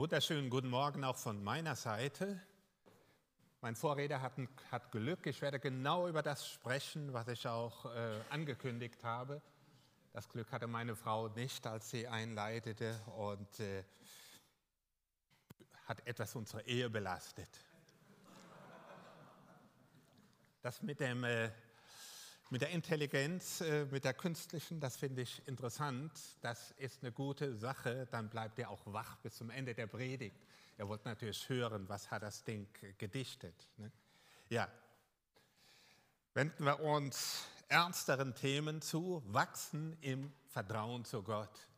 wunderschönen guten Morgen auch von meiner Seite. Mein Vorredner hat, hat Glück. Ich werde genau über das sprechen, was ich auch äh, angekündigt habe. Das Glück hatte meine Frau nicht, als sie einleitete und äh, hat etwas unsere Ehe belastet. Das mit dem äh, mit der Intelligenz, äh, mit der künstlichen, das finde ich interessant. Das ist eine gute Sache. Dann bleibt ihr auch wach bis zum Ende der Predigt. Ihr wollt natürlich hören, was hat das Ding gedichtet. Ne? Ja, wenden wir uns ernsteren Themen zu, wachsen im Vertrauen zu Gott.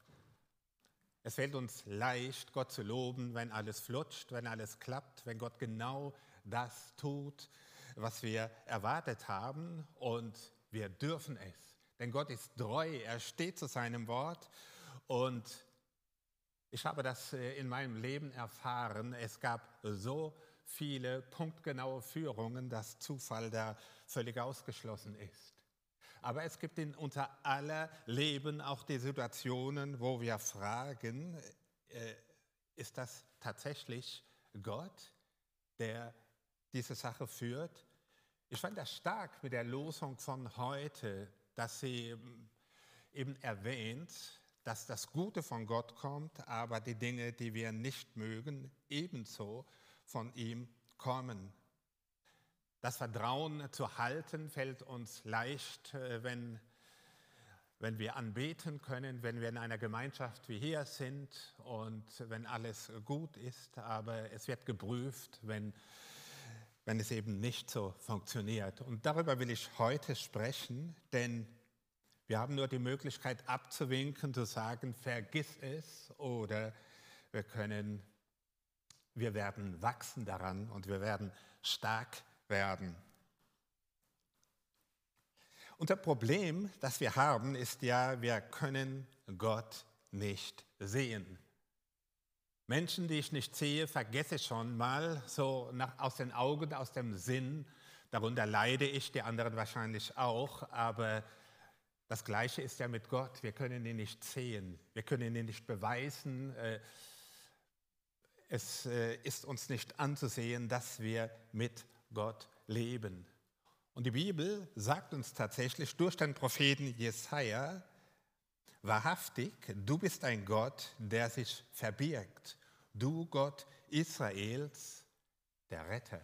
Es fällt uns leicht, Gott zu loben, wenn alles flutscht, wenn alles klappt, wenn Gott genau das tut, was wir erwartet haben. Und wir dürfen es, denn Gott ist treu, er steht zu seinem Wort und ich habe das äh, in meinem Leben erfahren. Es gab so viele punktgenaue Führungen, dass Zufall da völlig ausgeschlossen ist. Aber es gibt in unser aller Leben auch die Situationen, wo wir fragen, äh, ist das tatsächlich Gott, der diese Sache führt? Ich fand das stark mit der Losung von heute, dass sie ähm, eben erwähnt, dass das Gute von Gott kommt, aber die Dinge, die wir nicht mögen, ebenso von ihm kommen. Das Vertrauen zu halten fällt uns leicht, äh, wenn, wenn wir anbeten können, wenn wir in einer Gemeinschaft wie hier sind und wenn alles gut ist, aber es wird geprüft, wenn wenn es eben nicht so funktioniert. Und darüber will ich heute sprechen, denn wir haben nur die Möglichkeit abzuwinken, zu sagen, vergiss es oder wir können, wir werden wachsen daran und wir werden stark werden. Unser Problem, das wir haben, ist ja, wir können Gott nicht sehen. Menschen, die ich nicht sehe, vergesse ich schon mal so nach, aus den Augen, aus dem Sinn. Darunter leide ich, die anderen wahrscheinlich auch, aber das Gleiche ist ja mit Gott. Wir können ihn nicht sehen, wir können ihn nicht beweisen. Äh, es äh, ist uns nicht anzusehen, dass wir mit Gott leben. Und die Bibel sagt uns tatsächlich durch den Propheten Jesaja, wahrhaftig, du bist ein Gott, der sich verbirgt du Gott Israels, der Retter.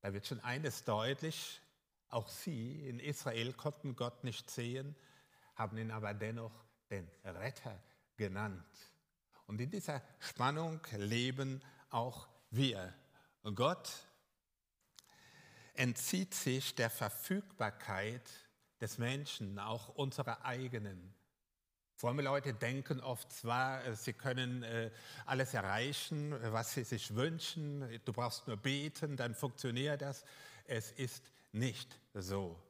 Da wird schon eines deutlich, auch sie in Israel konnten Gott nicht sehen, haben ihn aber dennoch den Retter genannt. Und in dieser Spannung leben auch wir. Gott entzieht sich der Verfügbarkeit des Menschen, auch unserer eigenen. Fromme Leute denken oft zwar, äh, sie können äh, alles erreichen, was sie sich wünschen, du brauchst nur beten, dann funktioniert das. Es ist nicht so.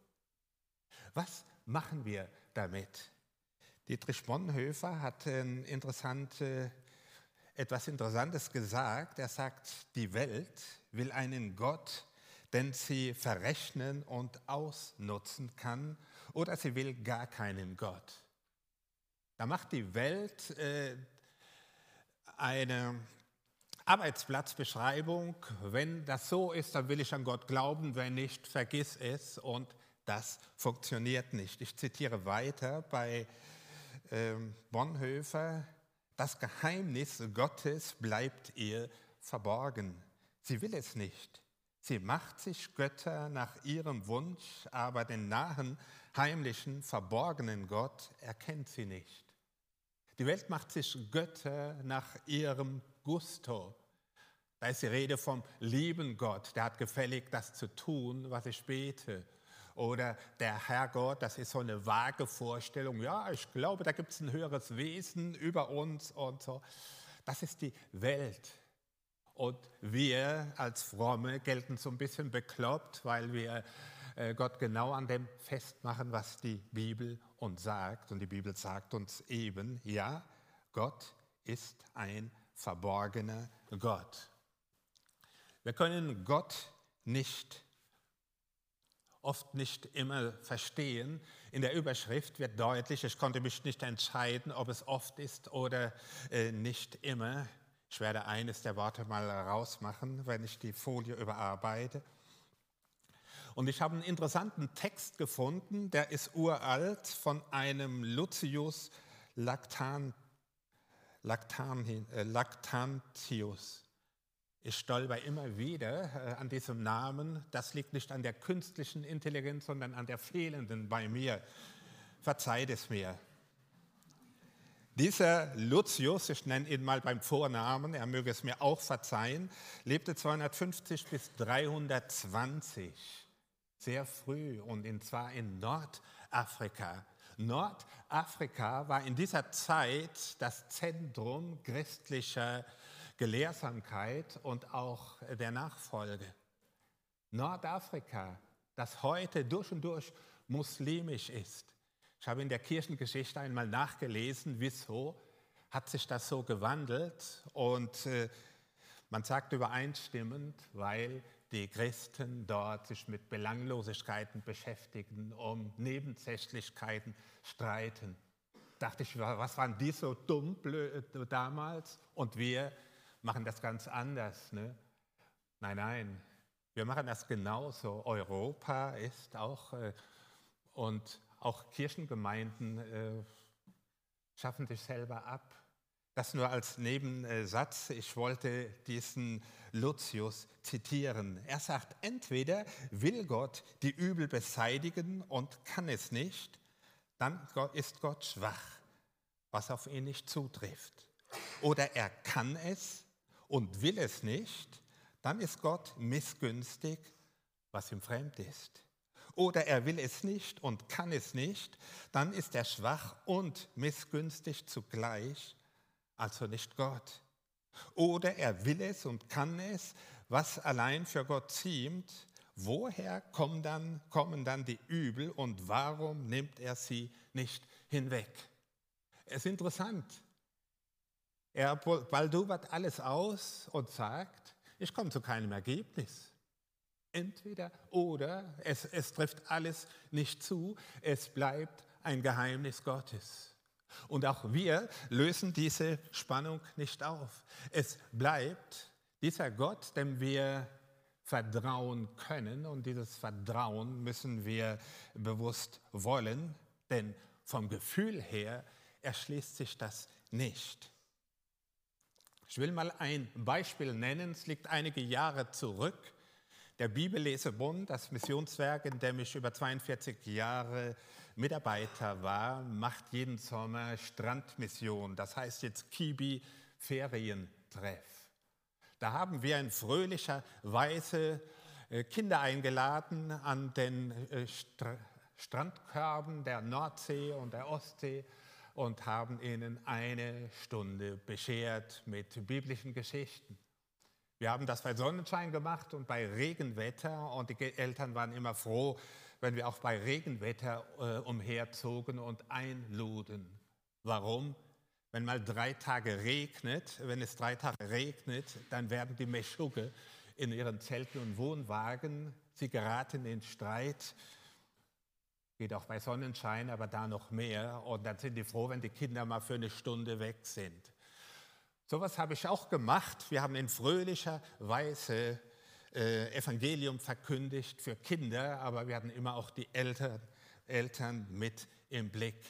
Was machen wir damit? Dietrich Bonhoeffer hat interessante, etwas Interessantes gesagt. Er sagt, die Welt will einen Gott, den sie verrechnen und ausnutzen kann, oder sie will gar keinen Gott. Da macht die Welt äh, eine Arbeitsplatzbeschreibung. Wenn das so ist, dann will ich an Gott glauben. Wenn nicht, vergiss es. Und das funktioniert nicht. Ich zitiere weiter bei äh, Bonhoeffer. Das Geheimnis Gottes bleibt ihr verborgen. Sie will es nicht. Sie macht sich Götter nach ihrem Wunsch, aber den nahen, heimlichen, verborgenen Gott erkennt sie nicht. Die Welt macht sich Götter nach ihrem Gusto. Da ist die Rede vom lieben Gott, der hat gefällig, das zu tun, was ich bete. Oder der Herrgott, das ist so eine vage Vorstellung, ja, ich glaube, da gibt es ein höheres Wesen über uns und so. Das ist die Welt. Und wir als Fromme gelten so ein bisschen bekloppt, weil wir äh, Gott genau an dem festmachen, was die Bibel uns sagt. Und die Bibel sagt uns eben, ja, Gott ist ein verborgener Gott. Wir können Gott nicht, oft nicht immer verstehen. In der Überschrift wird deutlich, ich konnte mich nicht entscheiden, ob es oft ist oder äh, nicht immer. Ich werde eines der Worte mal rausmachen, wenn ich die Folie überarbeite. Und ich habe einen interessanten Text gefunden, der ist uralt von einem Lucius Lactan, Lactan, äh, Lactantius. Ich stolper immer wieder äh, an diesem Namen. Das liegt nicht an der künstlichen Intelligenz, sondern an der fehlenden bei mir. Verzeiht es mir. Dieser Lucius, ich nenne ihn mal beim Vornamen, er möge es mir auch verzeihen, lebte 250 bis 320, sehr früh und zwar in Nordafrika. Nordafrika war in dieser Zeit das Zentrum christlicher Gelehrsamkeit und auch der Nachfolge. Nordafrika, das heute durch und durch muslimisch ist, ich habe in der Kirchengeschichte einmal nachgelesen, wieso hat sich das so gewandelt. Und äh, man sagt übereinstimmend, weil die Christen dort sich mit Belanglosigkeiten beschäftigen, um Nebensächlichkeiten streiten. Dachte ich, was waren die so dumm äh, damals? Und wir machen das ganz anders. Ne? Nein, nein, wir machen das genauso. Europa ist auch äh, und auch Kirchengemeinden äh, schaffen sich selber ab. Das nur als Nebensatz. Ich wollte diesen Lucius zitieren. Er sagt, entweder will Gott die Übel beseitigen und kann es nicht, dann ist Gott schwach, was auf ihn nicht zutrifft. Oder er kann es und will es nicht, dann ist Gott missgünstig, was ihm fremd ist oder er will es nicht und kann es nicht, dann ist er schwach und missgünstig zugleich, also nicht Gott. Oder er will es und kann es, was allein für Gott ziemt, woher kommen dann, kommen dann die Übel und warum nimmt er sie nicht hinweg? Es ist interessant. Er baldubert alles aus und sagt, ich komme zu keinem Ergebnis. Entweder oder, es, es trifft alles nicht zu, es bleibt ein Geheimnis Gottes. Und auch wir lösen diese Spannung nicht auf. Es bleibt dieser Gott, dem wir vertrauen können und dieses Vertrauen müssen wir bewusst wollen, denn vom Gefühl her erschließt sich das nicht. Ich will mal ein Beispiel nennen, es liegt einige Jahre zurück. Der Bibellesebund, das Missionswerk, in dem ich über 42 Jahre Mitarbeiter war, macht jeden Sommer Strandmission. Das heißt jetzt Kibi Ferientreff. Da haben wir in fröhlicher Weise äh, Kinder eingeladen an den äh, Strandkörben der Nordsee und der Ostsee und haben ihnen eine Stunde beschert mit biblischen Geschichten. Wir haben das bei Sonnenschein gemacht und bei Regenwetter und die Eltern waren immer froh, wenn wir auch bei Regenwetter äh, umherzogen und einluden. Warum? Wenn mal drei Tage regnet, wenn es drei Tage regnet, dann werden die Meschugge in ihren Zelten und Wohnwagen, sie geraten in Streit, geht auch bei Sonnenschein, aber da noch mehr. Und dann sind die froh, wenn die Kinder mal für eine Stunde weg sind. Sowas habe ich auch gemacht. Wir haben in fröhlicher Weise äh, Evangelium verkündigt für Kinder, aber wir hatten immer auch die Eltern, Eltern mit im Blick.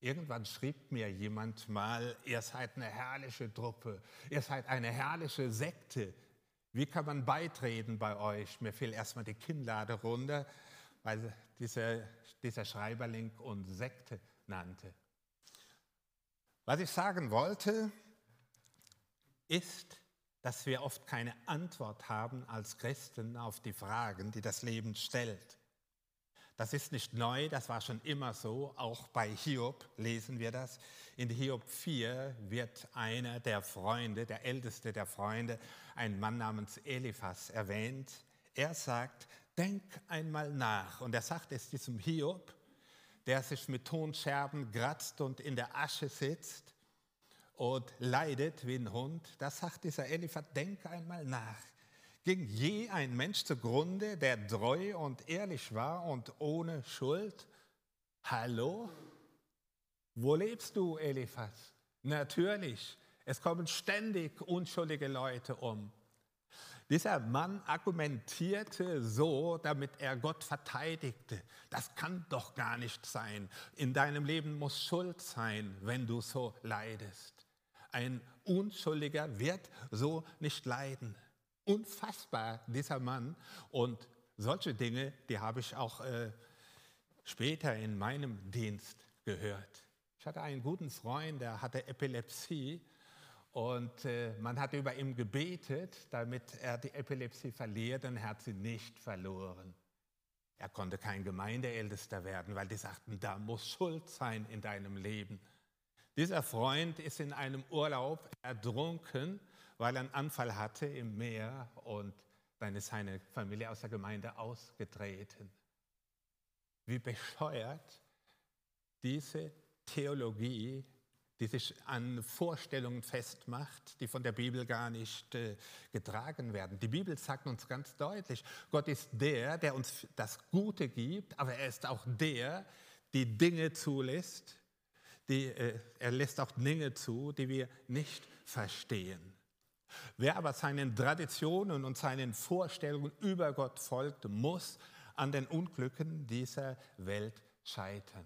Irgendwann schrieb mir jemand mal, ihr seid eine herrliche Truppe, ihr seid eine herrliche Sekte. Wie kann man beitreten bei euch? Mir fiel erstmal die Kinnlade runter, weil dieser, dieser Schreiberling und Sekte nannte. Was ich sagen wollte, ist, dass wir oft keine Antwort haben als Christen auf die Fragen, die das Leben stellt. Das ist nicht neu, das war schon immer so. Auch bei Hiob lesen wir das. In Hiob 4 wird einer der Freunde, der älteste der Freunde, ein Mann namens Eliphas erwähnt. Er sagt, denk einmal nach. Und er sagt es diesem Hiob, der sich mit Tonscherben kratzt und in der Asche sitzt und leidet wie ein Hund, da sagt dieser Eliphaz, denk einmal nach. Ging je ein Mensch zugrunde, der treu und ehrlich war und ohne Schuld? Hallo? Wo lebst du, Eliphaz? Natürlich, Es kommen ständig unschuldige Leute um. Dieser Mann argumentierte so, damit er Gott verteidigte. Das kann doch gar nicht sein. In deinem Leben muss Schuld sein, wenn du so leidest. Ein Unschuldiger wird so nicht leiden. Unfassbar, dieser Mann. Und solche Dinge, die habe ich auch äh, später in meinem Dienst gehört. Ich hatte einen guten Freund, der hatte Epilepsie und äh, man hat über ihn gebetet, damit er die Epilepsie verliert und er hat sie nicht verloren. Er konnte kein Gemeindeältester werden, weil die sagten, da muss Schuld sein in deinem Leben. Dieser Freund ist in einem Urlaub ertrunken, weil er einen Anfall hatte im Meer und dann ist seine Familie aus der Gemeinde ausgetreten. Wie bescheuert diese Theologie die sich an Vorstellungen festmacht, die von der Bibel gar nicht äh, getragen werden. Die Bibel sagt uns ganz deutlich, Gott ist der, der uns das Gute gibt, aber er ist auch der, die Dinge zulässt, die, äh, er lässt auch Dinge zu, die wir nicht verstehen. Wer aber seinen Traditionen und seinen Vorstellungen über Gott folgt, muss an den Unglücken dieser Welt scheitern.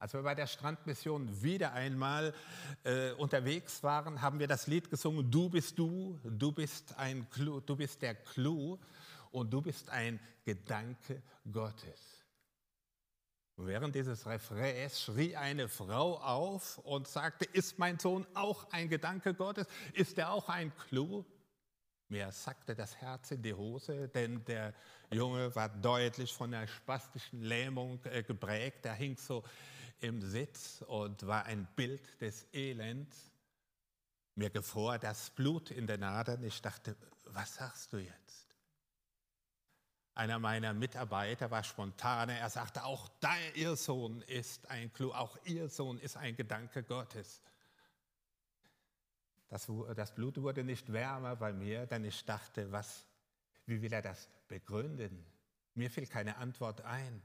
Als wir bei der Strandmission wieder einmal äh, unterwegs waren, haben wir das Lied gesungen, du bist du, du bist, ein Clou, du bist der Clou und du bist ein Gedanke Gottes. Während dieses Refrains schrie eine Frau auf und sagte, ist mein Sohn auch ein Gedanke Gottes? Ist er auch ein Clou? Mir sackte das Herz in die Hose, denn der Junge war deutlich von einer spastischen Lähmung äh, geprägt. Er hing so im Sitz und war ein Bild des Elends. Mir gefror das Blut in den Adern. Ich dachte, was sagst du jetzt? Einer meiner Mitarbeiter war spontan. Er sagte, auch dein, ihr Sohn ist ein Clou, auch ihr Sohn ist ein Gedanke Gottes. Das, das Blut wurde nicht wärmer bei mir, denn ich dachte, was, wie will er das begründen? Mir fiel keine Antwort ein.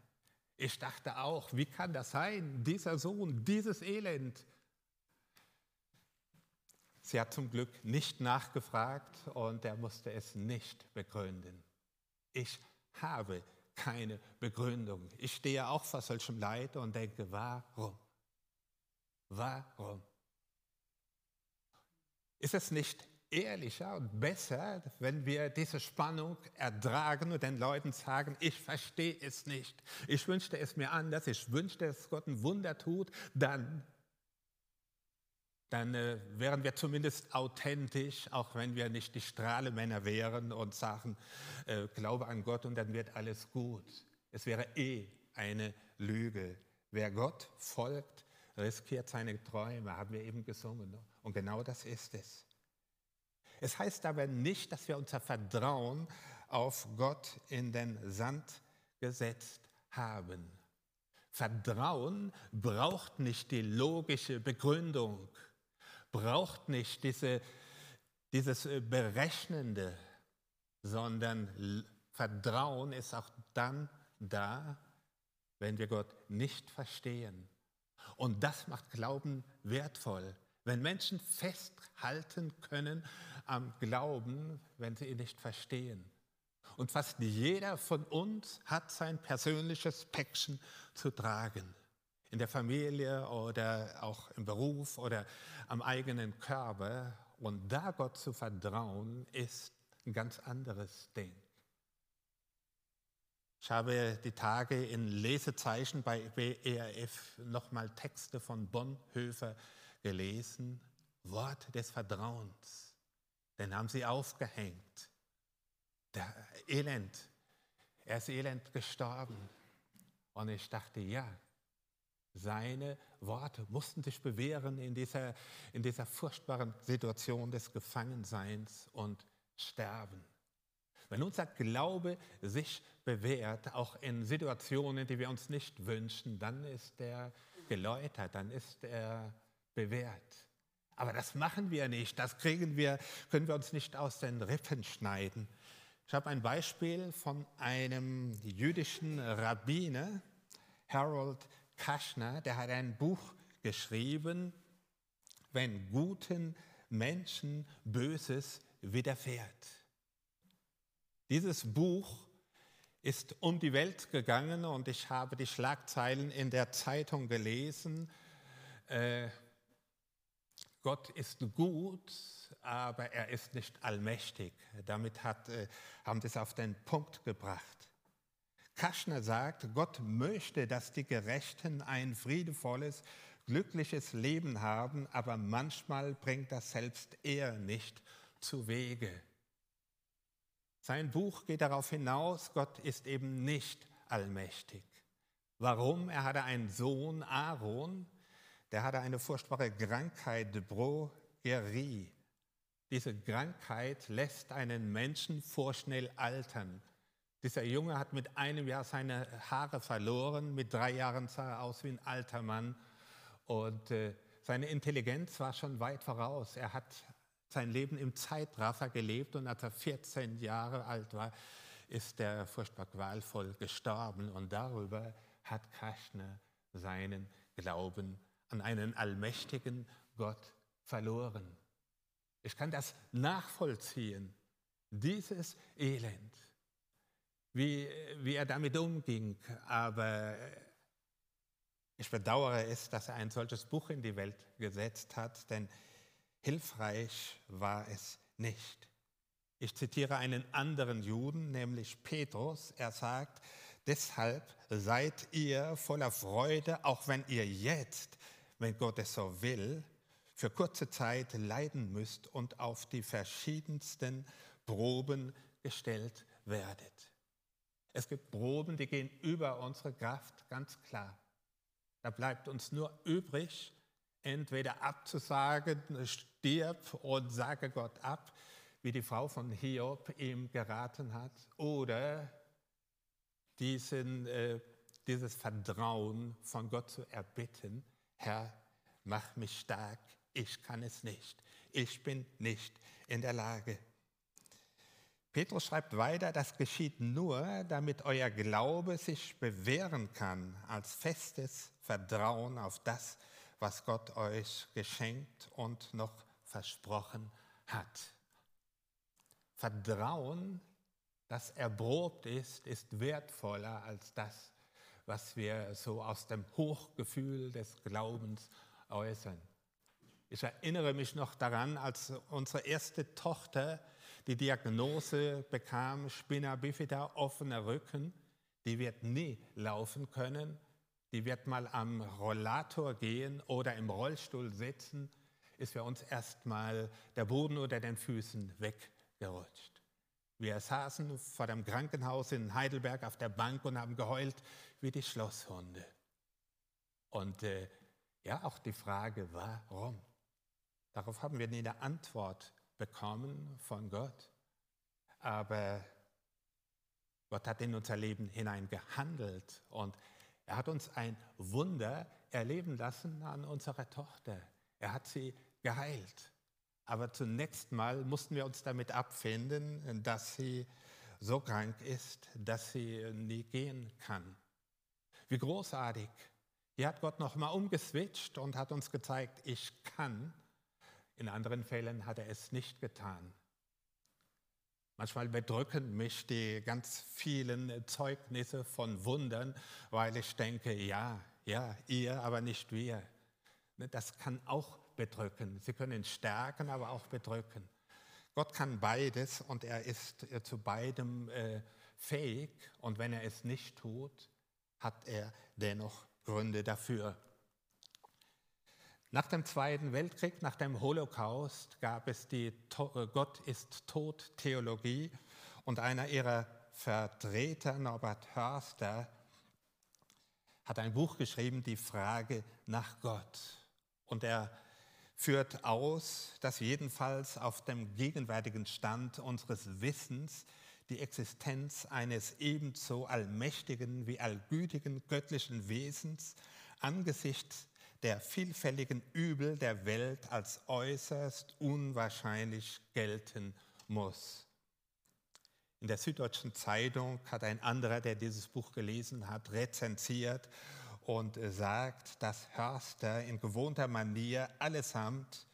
Ich dachte auch, wie kann das sein, dieser Sohn, dieses Elend? Sie hat zum Glück nicht nachgefragt und er musste es nicht begründen. Ich habe keine Begründung. Ich stehe auch vor solchem Leid und denke, warum? Warum? Ist es nicht ehrlicher und besser, wenn wir diese Spannung ertragen und den Leuten sagen, ich verstehe es nicht, ich wünschte es mir anders, ich wünschte, dass Gott ein Wunder tut, dann, dann äh, wären wir zumindest authentisch, auch wenn wir nicht die Strahlemänner wären und sagen, äh, glaube an Gott und dann wird alles gut. Es wäre eh eine Lüge. Wer Gott folgt, riskiert seine Träume, haben wir eben gesungen. Und genau das ist es. Es heißt aber nicht, dass wir unser Vertrauen auf Gott in den Sand gesetzt haben. Vertrauen braucht nicht die logische Begründung, braucht nicht diese, dieses äh, Berechnende, sondern Vertrauen ist auch dann da, wenn wir Gott nicht verstehen. Und das macht Glauben wertvoll. Wenn Menschen festhalten können am Glauben, wenn sie ihn nicht verstehen. Und fast jeder von uns hat sein persönliches Päckchen zu tragen. In der Familie oder auch im Beruf oder am eigenen Körper. Und da Gott zu vertrauen, ist ein ganz anderes Ding. Ich habe die Tage in Lesezeichen bei BERF nochmal Texte von Bonhoeffer gelesen. Wort des Vertrauens. Den haben sie aufgehängt. Der Elend, er ist elend gestorben. Und ich dachte, ja, seine Worte mussten sich bewähren in dieser, in dieser furchtbaren Situation des Gefangenseins und Sterben. Wenn unser Glaube sich bewährt, auch in Situationen, die wir uns nicht wünschen, dann ist er geläutert, dann ist er bewährt. Aber das machen wir nicht, das kriegen wir, können wir uns nicht aus den Rippen schneiden. Ich habe ein Beispiel von einem jüdischen Rabbiner, Harold Kaschner, der hat ein Buch geschrieben, wenn guten Menschen Böses widerfährt. Dieses Buch ist um die Welt gegangen und ich habe die Schlagzeilen in der Zeitung gelesen. Äh, Gott ist gut, aber er ist nicht allmächtig. Damit hat, äh, haben sie es auf den Punkt gebracht. Kaschner sagt, Gott möchte, dass die Gerechten ein friedevolles, glückliches Leben haben, aber manchmal bringt das selbst er nicht zu Wege. Sein Buch geht darauf hinaus, Gott ist eben nicht allmächtig. Warum? Er hatte einen Sohn, Aaron, der hatte eine furchtbare Krankheit, Brogerie. Diese Krankheit lässt einen Menschen vorschnell altern. Dieser Junge hat mit einem Jahr seine Haare verloren, mit drei Jahren sah er aus wie ein alter Mann und äh, seine Intelligenz war schon weit voraus. Er hat sein Leben im Zeitraffer gelebt und als er 14 Jahre alt war, ist er furchtbar qualvoll gestorben und darüber hat Kaschner seinen Glauben an einen allmächtigen Gott verloren. Ich kann das nachvollziehen, dieses Elend wie, wie er damit umging. Aber ich bedauere es, dass er ein solches Buch in die Welt gesetzt hat, denn hilfreich war es nicht. Ich zitiere einen anderen Juden, nämlich Petrus. Er sagt, deshalb seid ihr voller Freude, auch wenn ihr jetzt, wenn Gott es so will, für kurze Zeit leiden müsst und auf die verschiedensten Proben gestellt werdet. Es gibt Proben, die gehen über unsere Kraft, ganz klar. Da bleibt uns nur übrig, entweder abzusagen, stirb und sage Gott ab, wie die Frau von Hiob ihm geraten hat, oder diesen, äh, dieses Vertrauen von Gott zu erbitten, Herr, mach mich stark, ich kann es nicht, ich bin nicht in der Lage. Petrus schreibt weiter, das geschieht nur, damit euer Glaube sich bewähren kann als festes Vertrauen auf das, was Gott euch geschenkt und noch versprochen hat. Vertrauen, das erprobt ist, ist wertvoller als das, was wir so aus dem Hochgefühl des Glaubens äußern. Ich erinnere mich noch daran, als unsere erste Tochter die Diagnose bekam Spina bifida, offener Rücken. Die wird nie laufen können. Die wird mal am Rollator gehen oder im Rollstuhl sitzen. Ist für uns erstmal der Boden unter den Füßen weggerutscht. Wir saßen vor dem Krankenhaus in Heidelberg auf der Bank und haben geheult wie die Schlosshunde. Und äh, ja, auch die Frage, warum? Darauf haben wir nie eine Antwort bekommen von Gott. Aber Gott hat in unser Leben hinein gehandelt und er hat uns ein Wunder erleben lassen an unserer Tochter. Er hat sie geheilt. Aber zunächst mal mussten wir uns damit abfinden, dass sie so krank ist, dass sie nie gehen kann. Wie großartig. Hier hat Gott nochmal umgeswitcht und hat uns gezeigt, ich kann in anderen Fällen hat er es nicht getan. Manchmal bedrücken mich die ganz vielen Zeugnisse von Wundern, weil ich denke, ja, ja, ihr, aber nicht wir. Ne, das kann auch bedrücken. Sie können stärken, aber auch bedrücken. Gott kann beides und er ist äh, zu beidem äh, fähig. Und wenn er es nicht tut, hat er dennoch Gründe dafür. Nach dem Zweiten Weltkrieg, nach dem Holocaust, gab es die äh, Gott ist tot Theologie und einer ihrer Vertreter, Norbert Hörster, hat ein Buch geschrieben, Die Frage nach Gott. Und er führt aus, dass jedenfalls auf dem gegenwärtigen Stand unseres Wissens die Existenz eines ebenso allmächtigen wie allgütigen göttlichen Wesens angesichts der vielfältigen Übel der Welt als äußerst unwahrscheinlich gelten muss. In der Süddeutschen Zeitung hat ein anderer, der dieses Buch gelesen hat, rezensiert und sagt, dass Hörster in gewohnter Manier allesamt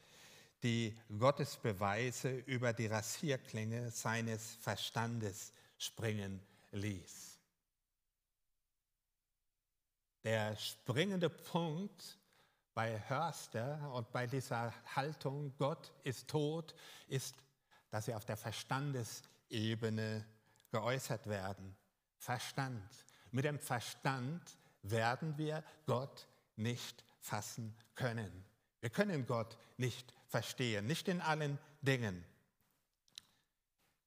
die Gottesbeweise über die Rasierklinge seines Verstandes springen ließ. Der springende Punkt bei Hörster und bei dieser Haltung, Gott ist tot, ist, dass sie auf der Verstandesebene geäußert werden. Verstand. Mit dem Verstand werden wir Gott nicht fassen können. Wir können Gott nicht verstehen, nicht in allen Dingen.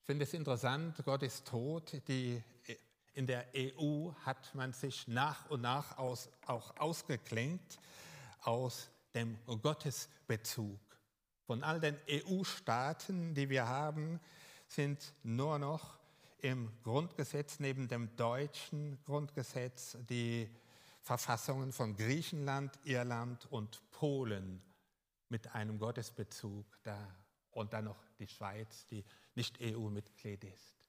Ich finde es interessant, Gott ist tot. Die, in der EU hat man sich nach und nach aus, auch ausgeklinkt aus dem Gottesbezug. Von all den EU-Staaten, die wir haben, sind nur noch im Grundgesetz neben dem deutschen Grundgesetz die Verfassungen von Griechenland, Irland und Polen mit einem Gottesbezug da und dann noch die Schweiz, die nicht EU-Mitglied ist.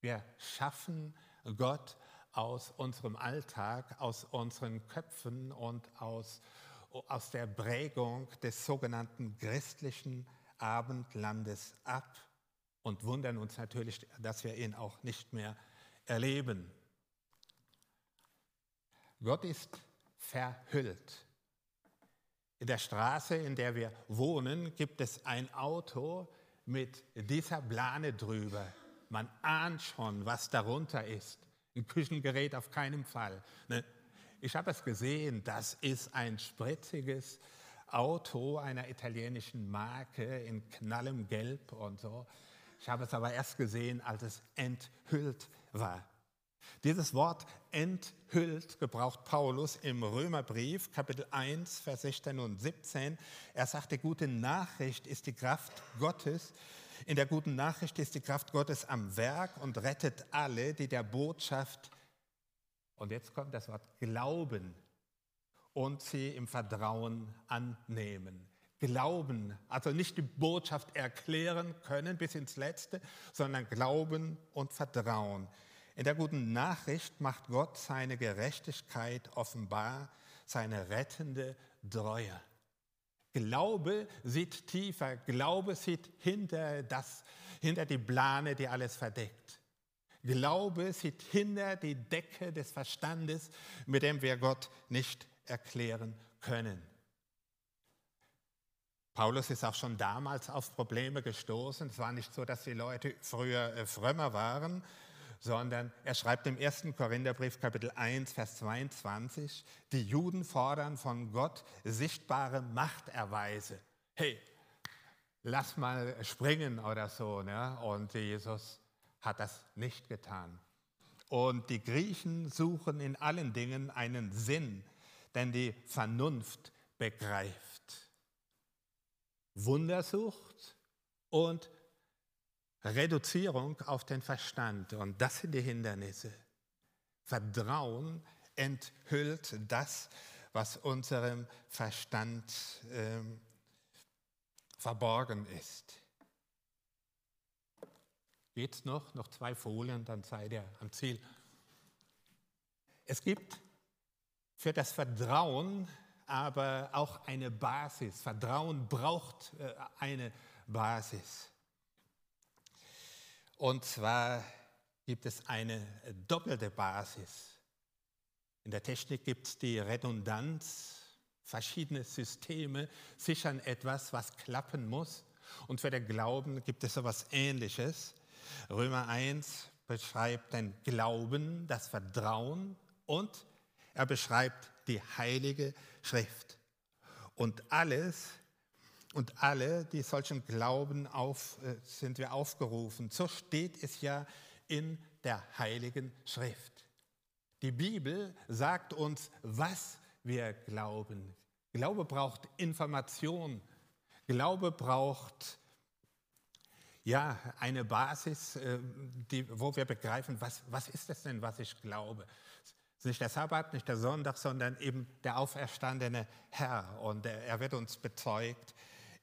Wir schaffen Gott aus unserem Alltag, aus unseren Köpfen und aus, aus der Prägung des sogenannten christlichen Abendlandes ab und wundern uns natürlich, dass wir ihn auch nicht mehr erleben. Gott ist verhüllt. In der Straße, in der wir wohnen, gibt es ein Auto mit dieser Plane drüber. Man ahnt schon, was darunter ist. Ein Küchengerät auf keinen Fall. Ne? Ich habe es gesehen, das ist ein spritziges Auto einer italienischen Marke in knallem Gelb und so. Ich habe es aber erst gesehen, als es enthüllt war. Dieses Wort enthüllt gebraucht Paulus im Römerbrief, Kapitel 1, Vers 16 und 17. Er sagt, die gute Nachricht ist die Kraft Gottes. In der guten Nachricht ist die Kraft Gottes am Werk und rettet alle, die der Botschaft, und jetzt kommt das Wort Glauben, und sie im Vertrauen annehmen. Glauben, also nicht die Botschaft erklären können bis ins Letzte, sondern Glauben und Vertrauen. In der guten Nachricht macht Gott seine Gerechtigkeit offenbar, seine rettende Treue. Glaube sieht tiefer, Glaube sieht hinter, das, hinter die Plane, die alles verdeckt. Glaube sieht hinter die Decke des Verstandes, mit dem wir Gott nicht erklären können. Paulus ist auch schon damals auf Probleme gestoßen. Es war nicht so, dass die Leute früher äh, frömmer waren, sondern er schreibt im 1. Korintherbrief Kapitel 1, Vers 22, die Juden fordern von Gott sichtbare Machterweise. Hey, lass mal springen oder so. Ne? Und Jesus hat das nicht getan. Und die Griechen suchen in allen Dingen einen Sinn, denn die Vernunft begreift. Wundersucht und Reduzierung auf den Verstand. Und das sind die Hindernisse. Vertrauen enthüllt das, was unserem Verstand ähm, verborgen ist. Geht's noch? Noch zwei Folien, dann seid ihr am Ziel. Es gibt für das Vertrauen aber auch eine Basis. Vertrauen braucht äh, eine Basis. Und zwar gibt es eine doppelte Basis. In der Technik gibt es die Redundanz. Verschiedene Systeme sichern etwas, was klappen muss. Und für den Glauben gibt es etwas Ähnliches. Römer 1 beschreibt den Glauben, das Vertrauen und er beschreibt die Heilige Schrift. Und alles und alle, die solchen Glauben auf, äh, sind wir aufgerufen. So steht es ja in der Heiligen Schrift. Die Bibel sagt uns, was wir glauben. Glaube braucht Information. Glaube braucht ja eine Basis, äh, die, wo wir begreifen, was, was ist es denn, was ich glaube. Nicht der Sabbat, nicht der Sonntag, sondern eben der auferstandene Herr. Und er wird uns bezeugt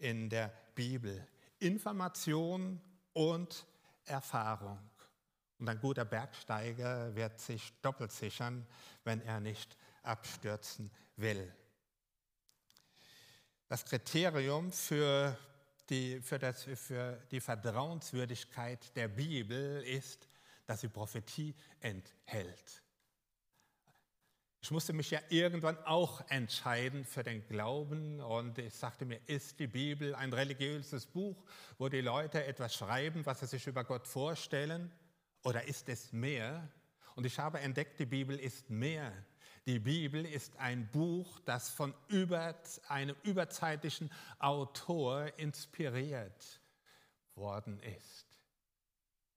in der Bibel. Information und Erfahrung. Und ein guter Bergsteiger wird sich doppelt sichern, wenn er nicht abstürzen will. Das Kriterium für die, für, das, für die Vertrauenswürdigkeit der Bibel ist, dass sie Prophetie enthält. Ich musste mich ja irgendwann auch entscheiden für den Glauben und ich sagte mir, ist die Bibel ein religiöses Buch, wo die Leute etwas schreiben, was sie sich über Gott vorstellen, oder ist es mehr? Und ich habe entdeckt, die Bibel ist mehr. Die Bibel ist ein Buch, das von über, einem überzeitlichen Autor inspiriert worden ist,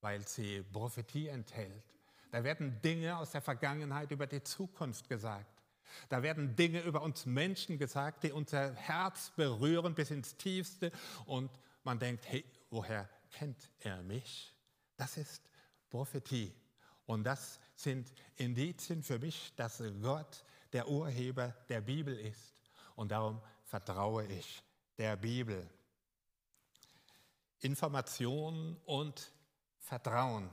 weil sie Prophetie enthält da werden Dinge aus der Vergangenheit über die Zukunft gesagt. Da werden Dinge über uns Menschen gesagt, die unser Herz berühren bis ins Tiefste. Und man denkt, hey, woher kennt er mich? Das ist Prophetie. Und das sind Indizien für mich, dass Gott der Urheber der Bibel ist. Und darum vertraue ich der Bibel. Information und Vertrauen.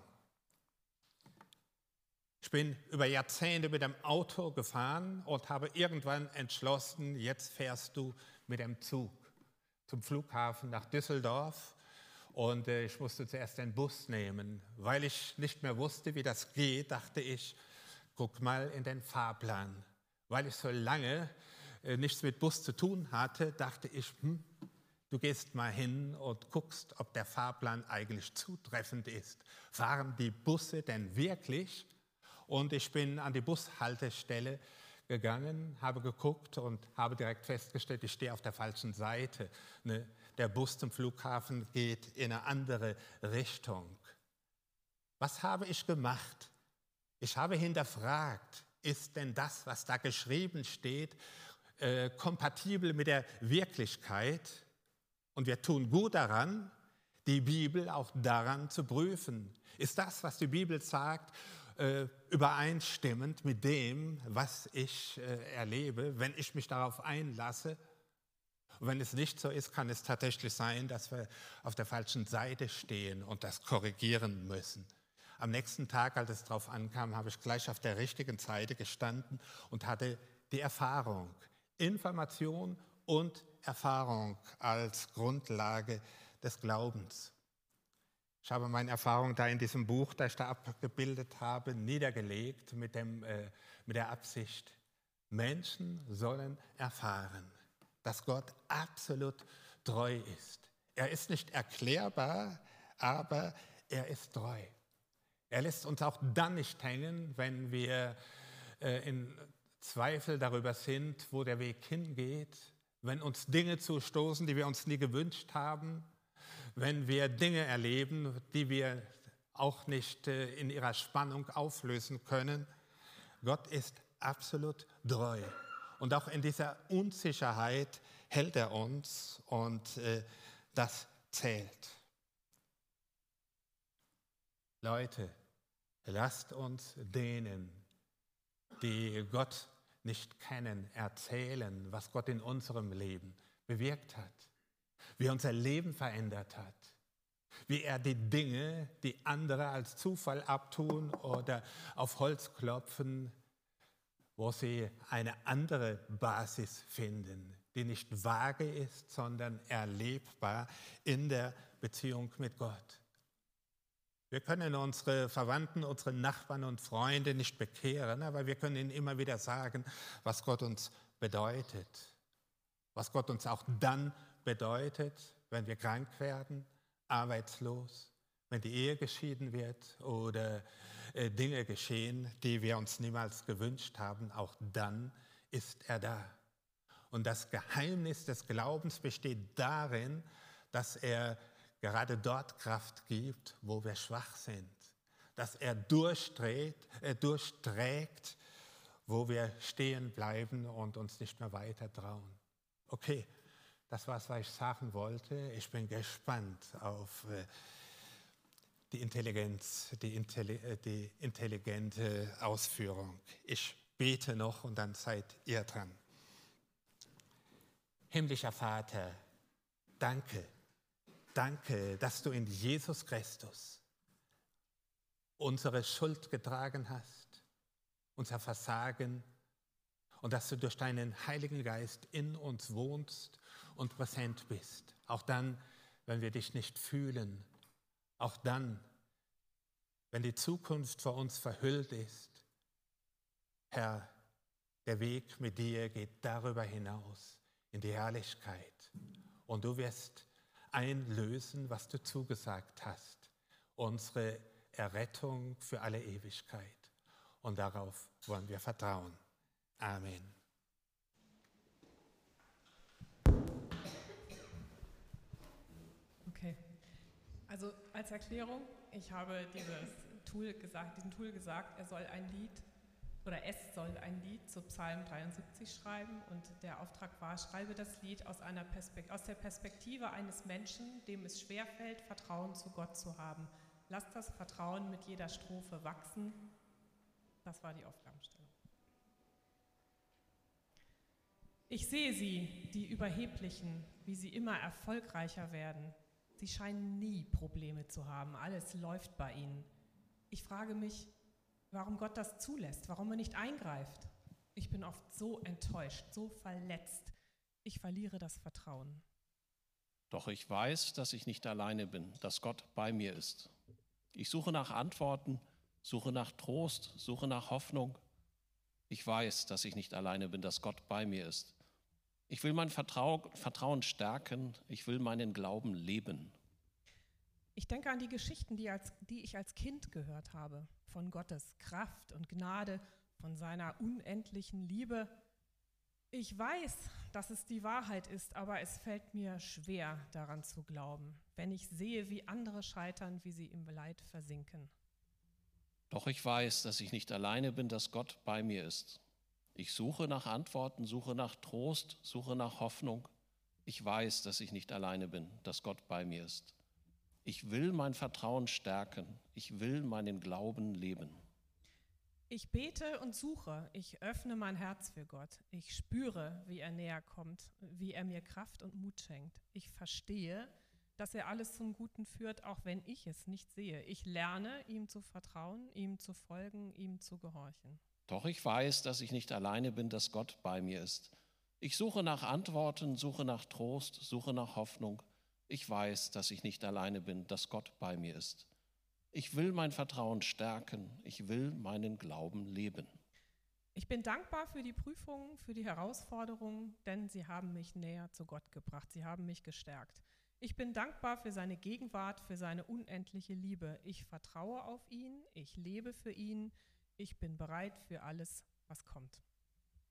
Ich bin über Jahrzehnte mit dem Auto gefahren und habe irgendwann entschlossen, jetzt fährst du mit dem Zug zum Flughafen nach Düsseldorf. Und äh, ich musste zuerst den Bus nehmen. Weil ich nicht mehr wusste, wie das geht, dachte ich, guck mal in den Fahrplan. Weil ich so lange äh, nichts mit Bus zu tun hatte, dachte ich, hm, du gehst mal hin und guckst, ob der Fahrplan eigentlich zutreffend ist. Fahren die Busse denn wirklich? Und ich bin an die Bushaltestelle gegangen, habe geguckt und habe direkt festgestellt, ich stehe auf der falschen Seite. Ne? Der Bus zum Flughafen geht in eine andere Richtung. Was habe ich gemacht? Ich habe hinterfragt, ist denn das, was da geschrieben steht, äh, kompatibel mit der Wirklichkeit? Und wir tun gut daran, die Bibel auch daran zu prüfen. Ist das, was die Bibel sagt, äh, übereinstimmend mit dem, was ich äh, erlebe, wenn ich mich darauf einlasse. Und wenn es nicht so ist, kann es tatsächlich sein, dass wir auf der falschen Seite stehen und das korrigieren müssen. Am nächsten Tag, als es darauf ankam, habe ich gleich auf der richtigen Seite gestanden und hatte die Erfahrung, Information und Erfahrung als Grundlage des Glaubens. Ich habe meine Erfahrung da in diesem Buch, das ich da abgebildet habe, niedergelegt mit, dem, äh, mit der Absicht, Menschen sollen erfahren, dass Gott absolut treu ist. Er ist nicht erklärbar, aber er ist treu. Er lässt uns auch dann nicht hängen, wenn wir äh, in Zweifel darüber sind, wo der Weg hingeht, wenn uns Dinge zustoßen, die wir uns nie gewünscht haben, wenn wir Dinge erleben, die wir auch nicht äh, in ihrer Spannung auflösen können. Gott ist absolut treu. Und auch in dieser Unsicherheit hält er uns und äh, das zählt. Leute, lasst uns denen, die Gott nicht kennen, erzählen, was Gott in unserem Leben bewirkt hat wie er unser Leben verändert hat, wie er die Dinge, die andere als Zufall abtun oder auf Holz klopfen, wo sie eine andere Basis finden, die nicht vage ist, sondern erlebbar in der Beziehung mit Gott. Wir können unsere Verwandten, unsere Nachbarn und Freunde nicht bekehren, aber wir können ihnen immer wieder sagen, was Gott uns bedeutet, was Gott uns auch dann bedeutet, wenn wir krank werden, arbeitslos, wenn die Ehe geschieden wird oder äh, Dinge geschehen, die wir uns niemals gewünscht haben, auch dann ist er da. Und das Geheimnis des Glaubens besteht darin, dass er gerade dort Kraft gibt, wo wir schwach sind. Dass er durchdreht, äh, durchträgt, wo wir stehen bleiben und uns nicht mehr weiter trauen. Okay, das war es, was ich sagen wollte. Ich bin gespannt auf äh, die Intelligenz, die, Intelli äh, die intelligente Ausführung. Ich bete noch und dann seid ihr dran. Himmlischer Vater, danke, danke, dass du in Jesus Christus unsere Schuld getragen hast, unser Versagen und dass du durch deinen Heiligen Geist in uns wohnst und präsent bist. Auch dann, wenn wir dich nicht fühlen. Auch dann, wenn die Zukunft vor uns verhüllt ist. Herr, der Weg mit dir geht darüber hinaus in die Herrlichkeit. Und du wirst einlösen, was du zugesagt hast. Unsere Errettung für alle Ewigkeit. Und darauf wollen wir vertrauen. Amen. Also als Erklärung, ich habe Tool gesagt, diesem Tool gesagt, er soll ein Lied oder es soll ein Lied zu Psalm 73 schreiben und der Auftrag war, schreibe das Lied aus, einer aus der Perspektive eines Menschen, dem es schwerfällt, Vertrauen zu Gott zu haben. Lass das Vertrauen mit jeder Strophe wachsen. Das war die Aufgabenstellung. Ich sehe sie, die Überheblichen, wie sie immer erfolgreicher werden. Sie scheinen nie Probleme zu haben. Alles läuft bei ihnen. Ich frage mich, warum Gott das zulässt, warum er nicht eingreift. Ich bin oft so enttäuscht, so verletzt. Ich verliere das Vertrauen. Doch ich weiß, dass ich nicht alleine bin, dass Gott bei mir ist. Ich suche nach Antworten, suche nach Trost, suche nach Hoffnung. Ich weiß, dass ich nicht alleine bin, dass Gott bei mir ist. Ich will mein Vertrauen stärken, ich will meinen Glauben leben. Ich denke an die Geschichten, die, als, die ich als Kind gehört habe, von Gottes Kraft und Gnade, von seiner unendlichen Liebe. Ich weiß, dass es die Wahrheit ist, aber es fällt mir schwer daran zu glauben, wenn ich sehe, wie andere scheitern, wie sie im Leid versinken. Doch ich weiß, dass ich nicht alleine bin, dass Gott bei mir ist. Ich suche nach Antworten, suche nach Trost, suche nach Hoffnung. Ich weiß, dass ich nicht alleine bin, dass Gott bei mir ist. Ich will mein Vertrauen stärken. Ich will meinen Glauben leben. Ich bete und suche. Ich öffne mein Herz für Gott. Ich spüre, wie er näher kommt, wie er mir Kraft und Mut schenkt. Ich verstehe, dass er alles zum Guten führt, auch wenn ich es nicht sehe. Ich lerne, ihm zu vertrauen, ihm zu folgen, ihm zu gehorchen. Doch ich weiß, dass ich nicht alleine bin, dass Gott bei mir ist. Ich suche nach Antworten, suche nach Trost, suche nach Hoffnung. Ich weiß, dass ich nicht alleine bin, dass Gott bei mir ist. Ich will mein Vertrauen stärken. Ich will meinen Glauben leben. Ich bin dankbar für die Prüfungen, für die Herausforderungen, denn sie haben mich näher zu Gott gebracht. Sie haben mich gestärkt. Ich bin dankbar für seine Gegenwart, für seine unendliche Liebe. Ich vertraue auf ihn, ich lebe für ihn, ich bin bereit für alles, was kommt.